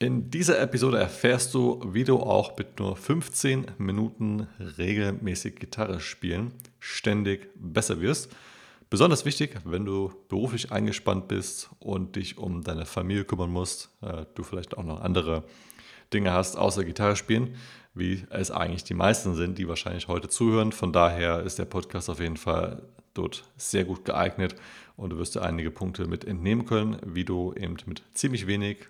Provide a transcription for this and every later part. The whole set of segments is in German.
In dieser Episode erfährst du, wie du auch mit nur 15 Minuten regelmäßig Gitarre spielen ständig besser wirst. Besonders wichtig, wenn du beruflich eingespannt bist und dich um deine Familie kümmern musst, äh, du vielleicht auch noch andere Dinge hast außer Gitarre spielen, wie es eigentlich die meisten sind, die wahrscheinlich heute zuhören. Von daher ist der Podcast auf jeden Fall dort sehr gut geeignet und du wirst dir einige Punkte mit entnehmen können, wie du eben mit ziemlich wenig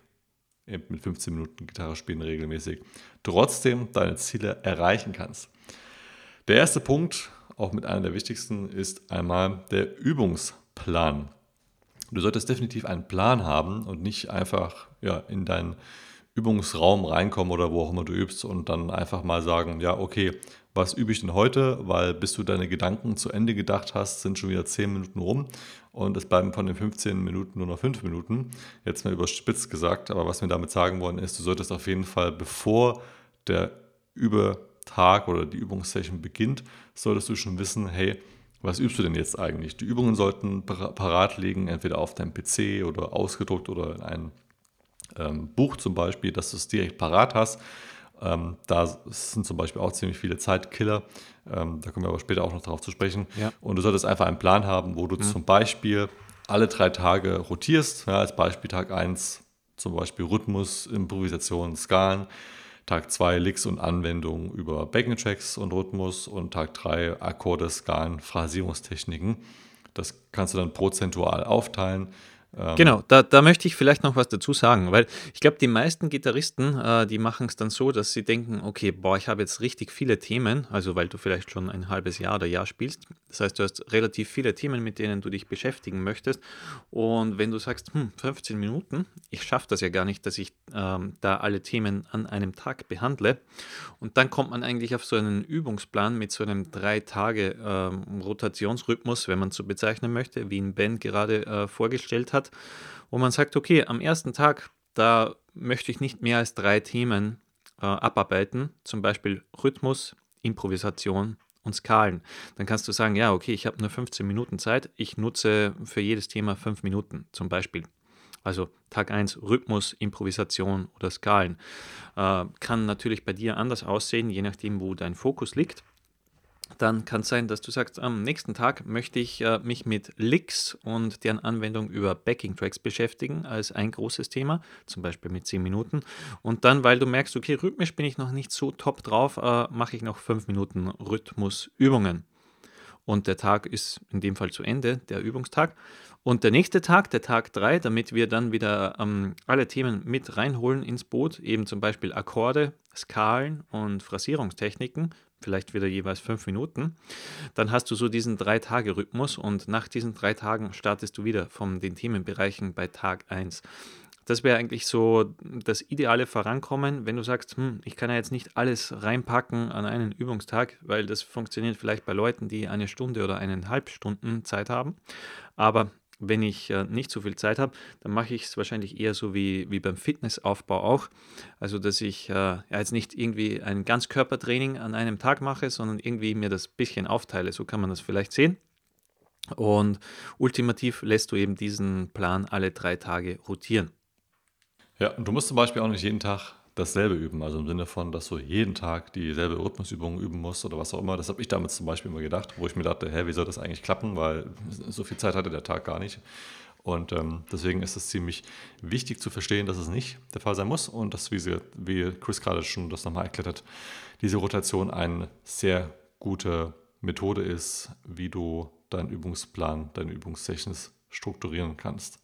eben mit 15 Minuten Gitarre spielen regelmäßig, trotzdem deine Ziele erreichen kannst. Der erste Punkt, auch mit einer der wichtigsten, ist einmal der Übungsplan. Du solltest definitiv einen Plan haben und nicht einfach ja, in deinen Übungsraum reinkommen oder wo auch immer du übst und dann einfach mal sagen, ja, okay, was übe ich denn heute? Weil bis du deine Gedanken zu Ende gedacht hast, sind schon wieder 10 Minuten rum und es bleiben von den 15 Minuten nur noch 5 Minuten. Jetzt mal überspitzt gesagt, aber was wir damit sagen wollen ist, du solltest auf jeden Fall, bevor der Übertag oder die Übungssession beginnt, solltest du schon wissen, hey, was übst du denn jetzt eigentlich? Die Übungen sollten parat liegen, entweder auf deinem PC oder ausgedruckt oder in einem ähm, Buch zum Beispiel, dass du es direkt parat hast. Ähm, da sind zum Beispiel auch ziemlich viele Zeitkiller. Ähm, da kommen wir aber später auch noch darauf zu sprechen. Ja. Und du solltest einfach einen Plan haben, wo du mhm. zum Beispiel alle drei Tage rotierst. Ja, als Beispiel Tag 1 zum Beispiel Rhythmus, Improvisation, Skalen. Tag 2 Licks und Anwendungen über Backing-Tracks und Rhythmus und Tag 3 Akkorde, Skalen, Phrasierungstechniken. Das kannst du dann prozentual aufteilen. Ähm, genau, da, da möchte ich vielleicht noch was dazu sagen, weil ich glaube, die meisten Gitarristen, äh, die machen es dann so, dass sie denken, okay, boah, ich habe jetzt richtig viele Themen, also weil du vielleicht schon ein halbes Jahr oder Jahr spielst. Das heißt, du hast relativ viele Themen, mit denen du dich beschäftigen möchtest. Und wenn du sagst, hm, 15 Minuten, ich schaffe das ja gar nicht, dass ich ähm, da alle Themen an einem Tag behandle. Und dann kommt man eigentlich auf so einen Übungsplan mit so einem drei Tage ähm, Rotationsrhythmus, wenn man so bezeichnen möchte, wie ihn Ben gerade äh, vorgestellt hat hat, wo man sagt, okay, am ersten Tag, da möchte ich nicht mehr als drei Themen äh, abarbeiten, zum Beispiel Rhythmus, Improvisation und Skalen. Dann kannst du sagen, ja, okay, ich habe nur 15 Minuten Zeit, ich nutze für jedes Thema 5 Minuten zum Beispiel. Also Tag 1 Rhythmus, Improvisation oder Skalen. Äh, kann natürlich bei dir anders aussehen, je nachdem, wo dein Fokus liegt dann kann es sein, dass du sagst, am nächsten Tag möchte ich äh, mich mit Licks und deren Anwendung über Backing-Tracks beschäftigen als ein großes Thema, zum Beispiel mit 10 Minuten. Und dann, weil du merkst, okay, rhythmisch bin ich noch nicht so top drauf, äh, mache ich noch 5 Minuten Rhythmusübungen. Und der Tag ist in dem Fall zu Ende, der Übungstag. Und der nächste Tag, der Tag 3, damit wir dann wieder ähm, alle Themen mit reinholen ins Boot, eben zum Beispiel Akkorde, Skalen und Phrasierungstechniken, vielleicht wieder jeweils fünf Minuten, dann hast du so diesen Drei-Tage-Rhythmus und nach diesen drei Tagen startest du wieder von den Themenbereichen bei Tag 1. Das wäre eigentlich so das ideale Vorankommen, wenn du sagst, hm, ich kann ja jetzt nicht alles reinpacken an einen Übungstag, weil das funktioniert vielleicht bei Leuten, die eine Stunde oder eineinhalb Stunden Zeit haben. Aber wenn ich äh, nicht so viel Zeit habe, dann mache ich es wahrscheinlich eher so wie, wie beim Fitnessaufbau auch. Also, dass ich äh, ja, jetzt nicht irgendwie ein Ganzkörpertraining an einem Tag mache, sondern irgendwie mir das bisschen aufteile. So kann man das vielleicht sehen. Und ultimativ lässt du eben diesen Plan alle drei Tage rotieren. Ja, und du musst zum Beispiel auch nicht jeden Tag dasselbe üben. Also im Sinne von, dass du jeden Tag dieselbe Rhythmusübung üben musst oder was auch immer. Das habe ich damals zum Beispiel immer gedacht, wo ich mir dachte, hä, wie soll das eigentlich klappen? Weil so viel Zeit hatte der Tag gar nicht. Und ähm, deswegen ist es ziemlich wichtig zu verstehen, dass es nicht der Fall sein muss und dass, wie, sie, wie Chris gerade schon das nochmal erklärt hat, diese Rotation eine sehr gute Methode ist, wie du deinen Übungsplan, deine Übungssessions strukturieren kannst.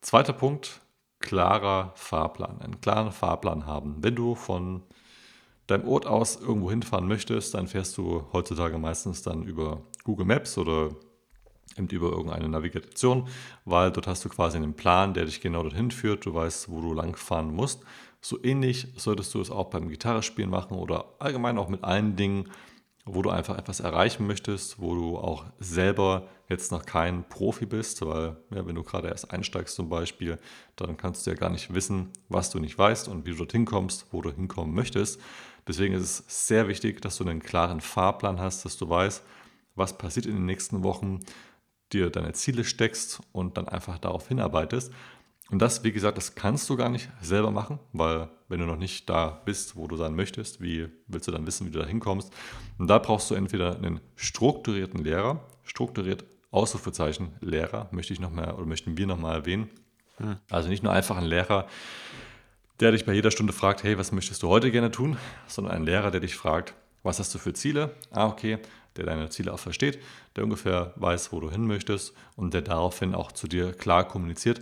Zweiter Punkt, klarer Fahrplan, einen klaren Fahrplan haben. Wenn du von deinem Ort aus irgendwo hinfahren möchtest, dann fährst du heutzutage meistens dann über Google Maps oder eben über irgendeine Navigation, weil dort hast du quasi einen Plan, der dich genau dorthin führt. Du weißt, wo du lang fahren musst. So ähnlich solltest du es auch beim Gitarrespielen machen oder allgemein auch mit allen Dingen, wo du einfach etwas erreichen möchtest, wo du auch selber jetzt noch kein Profi bist, weil ja, wenn du gerade erst einsteigst zum Beispiel, dann kannst du ja gar nicht wissen, was du nicht weißt und wie du dorthin kommst, wo du hinkommen möchtest. Deswegen ist es sehr wichtig, dass du einen klaren Fahrplan hast, dass du weißt, was passiert in den nächsten Wochen, dir deine Ziele steckst und dann einfach darauf hinarbeitest. Und das, wie gesagt, das kannst du gar nicht selber machen, weil wenn du noch nicht da bist, wo du sein möchtest, wie willst du dann wissen, wie du da hinkommst? Und da brauchst du entweder einen strukturierten Lehrer, strukturiert Ausrufezeichen Lehrer, möchte ich noch mal oder möchten wir nochmal erwähnen. Hm. Also nicht nur einfach ein Lehrer, der dich bei jeder Stunde fragt, hey, was möchtest du heute gerne tun, sondern ein Lehrer, der dich fragt, was hast du für Ziele? Ah, okay, der deine Ziele auch versteht, der ungefähr weiß, wo du hin möchtest und der daraufhin auch zu dir klar kommuniziert,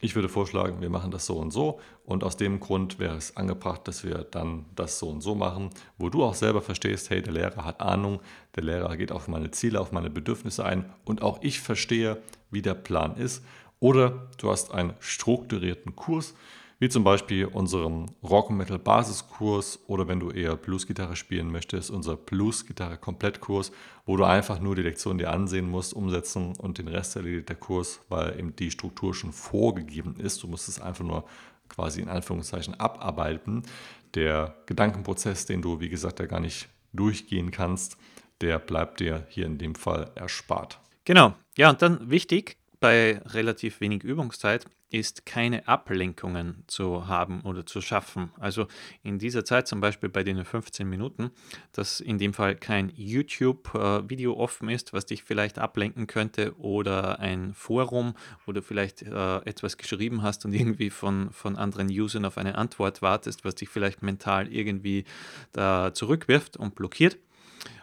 ich würde vorschlagen, wir machen das so und so und aus dem Grund wäre es angebracht, dass wir dann das so und so machen, wo du auch selber verstehst, hey, der Lehrer hat Ahnung, der Lehrer geht auf meine Ziele, auf meine Bedürfnisse ein und auch ich verstehe, wie der Plan ist. Oder du hast einen strukturierten Kurs, wie zum Beispiel unserem Rock Metal Basiskurs oder wenn du eher Bluesgitarre spielen möchtest, unser Bluesgitarre Komplettkurs, wo du einfach nur die Lektion dir ansehen musst, umsetzen und den Rest erledigt der Kurs, weil eben die Struktur schon vorgegeben ist. Du musst es einfach nur quasi in Anführungszeichen abarbeiten. Der Gedankenprozess, den du, wie gesagt, ja gar nicht durchgehen kannst, der bleibt dir hier in dem Fall erspart. Genau. Ja, und dann wichtig, bei relativ wenig Übungszeit ist keine Ablenkungen zu haben oder zu schaffen. Also in dieser Zeit zum Beispiel bei den 15 Minuten, dass in dem Fall kein YouTube-Video offen ist, was dich vielleicht ablenken könnte oder ein Forum, wo du vielleicht äh, etwas geschrieben hast und irgendwie von, von anderen Usern auf eine Antwort wartest, was dich vielleicht mental irgendwie da zurückwirft und blockiert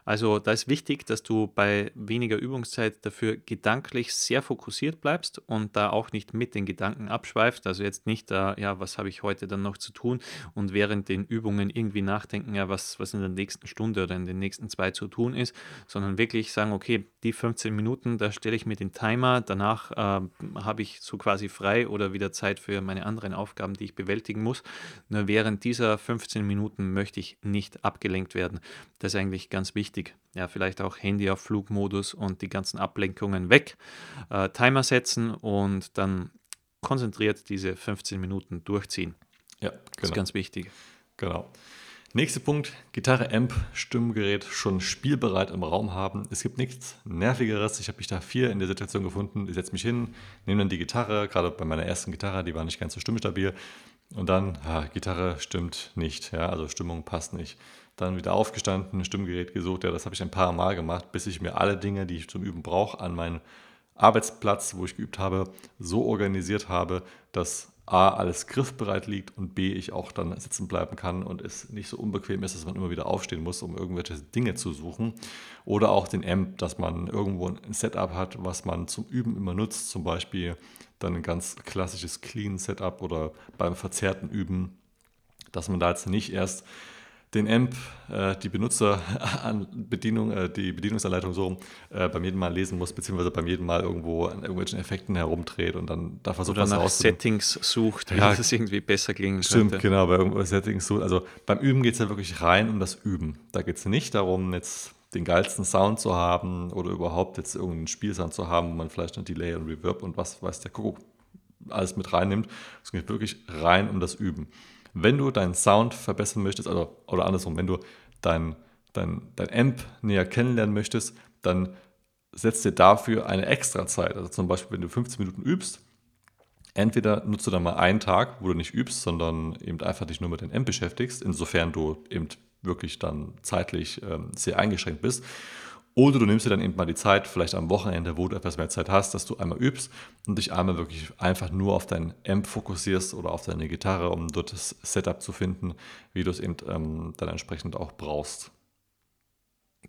also da ist wichtig, dass du bei weniger Übungszeit dafür gedanklich sehr fokussiert bleibst und da auch nicht mit den Gedanken abschweifst. Also jetzt nicht, äh, ja, was habe ich heute dann noch zu tun und während den Übungen irgendwie nachdenken, ja, was, was in der nächsten Stunde oder in den nächsten zwei zu tun ist, sondern wirklich sagen, okay, die 15 Minuten, da stelle ich mir den Timer, danach äh, habe ich so quasi frei oder wieder Zeit für meine anderen Aufgaben, die ich bewältigen muss. Nur während dieser 15 Minuten möchte ich nicht abgelenkt werden. Das ist eigentlich ganz wichtig wichtig. Ja, vielleicht auch Handy auf Flugmodus und die ganzen Ablenkungen weg. Äh, Timer setzen und dann konzentriert diese 15 Minuten durchziehen. Ja, genau. Das ist genau. ganz wichtig. Genau. Nächster Punkt, Gitarre, Amp, Stimmgerät schon spielbereit im Raum haben. Es gibt nichts Nervigeres. Ich habe mich da vier in der Situation gefunden. Ich setze mich hin, nehme dann die Gitarre, gerade bei meiner ersten Gitarre, die war nicht ganz so stimmstabil. Und dann, ah, Gitarre stimmt nicht, ja, also Stimmung passt nicht dann wieder aufgestanden, ein Stimmgerät gesucht. Ja, das habe ich ein paar Mal gemacht, bis ich mir alle Dinge, die ich zum Üben brauche, an meinen Arbeitsplatz, wo ich geübt habe, so organisiert habe, dass A, alles griffbereit liegt und B, ich auch dann sitzen bleiben kann und es nicht so unbequem ist, dass man immer wieder aufstehen muss, um irgendwelche Dinge zu suchen. Oder auch den Amp, dass man irgendwo ein Setup hat, was man zum Üben immer nutzt, zum Beispiel dann ein ganz klassisches Clean-Setup oder beim verzerrten Üben, dass man da jetzt nicht erst den AMP, äh, die Benutzerbedienung, äh, die Bedienungsanleitung so äh, beim jedem Mal lesen muss, beziehungsweise beim jedem Mal irgendwo an irgendwelchen Effekten herumdreht und dann da versucht, Oder nach Settings sucht, wie ja, das irgendwie besser klingen stimmt, könnte. Stimmt, genau, bei irgendwelchen Settings sucht. Also beim Üben geht es ja wirklich rein um das Üben. Da geht es nicht darum, jetzt den geilsten Sound zu haben oder überhaupt jetzt irgendeinen Spielsound zu haben, wo man vielleicht ein Delay und Reverb und was weiß der Kuckuck alles mit reinnimmt. Es geht wirklich rein um das Üben. Wenn du deinen Sound verbessern möchtest, also, oder andersrum, wenn du dein, dein, dein Amp näher kennenlernen möchtest, dann setzt dir dafür eine extra Zeit. Also zum Beispiel, wenn du 15 Minuten übst, entweder nutzt du dann mal einen Tag, wo du nicht übst, sondern eben einfach dich nur mit dem Amp beschäftigst, insofern du eben wirklich dann zeitlich ähm, sehr eingeschränkt bist. Oder du nimmst dir dann eben mal die Zeit, vielleicht am Wochenende, wo du etwas mehr Zeit hast, dass du einmal übst und dich einmal wirklich einfach nur auf dein Amp fokussierst oder auf deine Gitarre, um dort das Setup zu finden, wie du es eben ähm, dann entsprechend auch brauchst.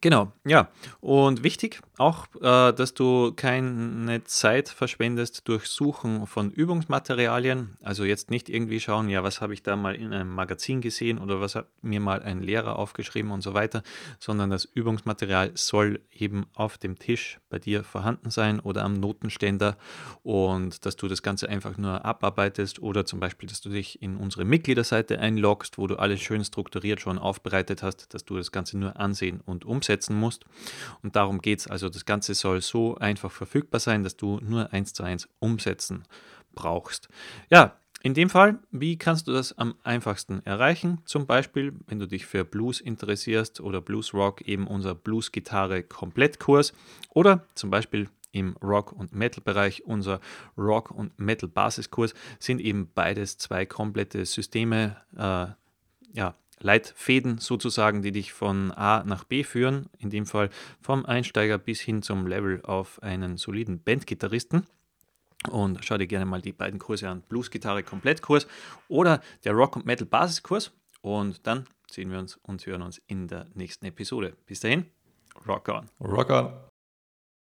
Genau, ja. Und wichtig auch, äh, dass du keine Zeit verschwendest durch Suchen von Übungsmaterialien. Also jetzt nicht irgendwie schauen, ja, was habe ich da mal in einem Magazin gesehen oder was hat mir mal ein Lehrer aufgeschrieben und so weiter, sondern das Übungsmaterial soll eben auf dem Tisch bei dir vorhanden sein oder am Notenständer und dass du das Ganze einfach nur abarbeitest oder zum Beispiel, dass du dich in unsere Mitgliederseite einloggst, wo du alles schön strukturiert schon aufbereitet hast, dass du das Ganze nur ansehen und umsetzen musst. Und darum geht es. Also das Ganze soll so einfach verfügbar sein, dass du nur eins zu eins umsetzen brauchst. Ja, in dem Fall, wie kannst du das am einfachsten erreichen? Zum Beispiel, wenn du dich für Blues interessierst oder Blues Rock, eben unser Blues Gitarre Komplettkurs oder zum Beispiel im Rock- und Metal-Bereich. Unser Rock- und Metal-Basiskurs sind eben beides zwei komplette Systeme, äh, ja, Leitfäden sozusagen, die dich von A nach B führen, in dem Fall vom Einsteiger bis hin zum Level auf einen soliden Bandgitarristen. Und schau dir gerne mal die beiden Kurse an: Blues-Gitarre Komplettkurs oder der Rock- und Metal-Basiskurs. Und dann sehen wir uns und hören uns in der nächsten Episode. Bis dahin, rock on. Rock on.